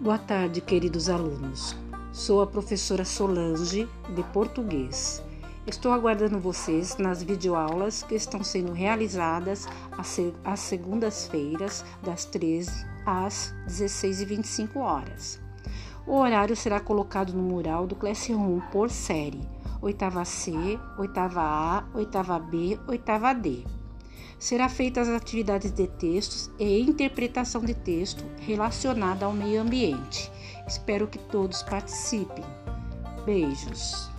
Boa tarde, queridos alunos. Sou a professora Solange, de português. Estou aguardando vocês nas videoaulas que estão sendo realizadas às segundas-feiras, das 13 às 16h25 horas. O horário será colocado no mural do Classroom por série: oitava C, oitava A, oitava B, oitava D. Será feitas as atividades de textos e interpretação de texto relacionada ao meio ambiente. Espero que todos participem. Beijos.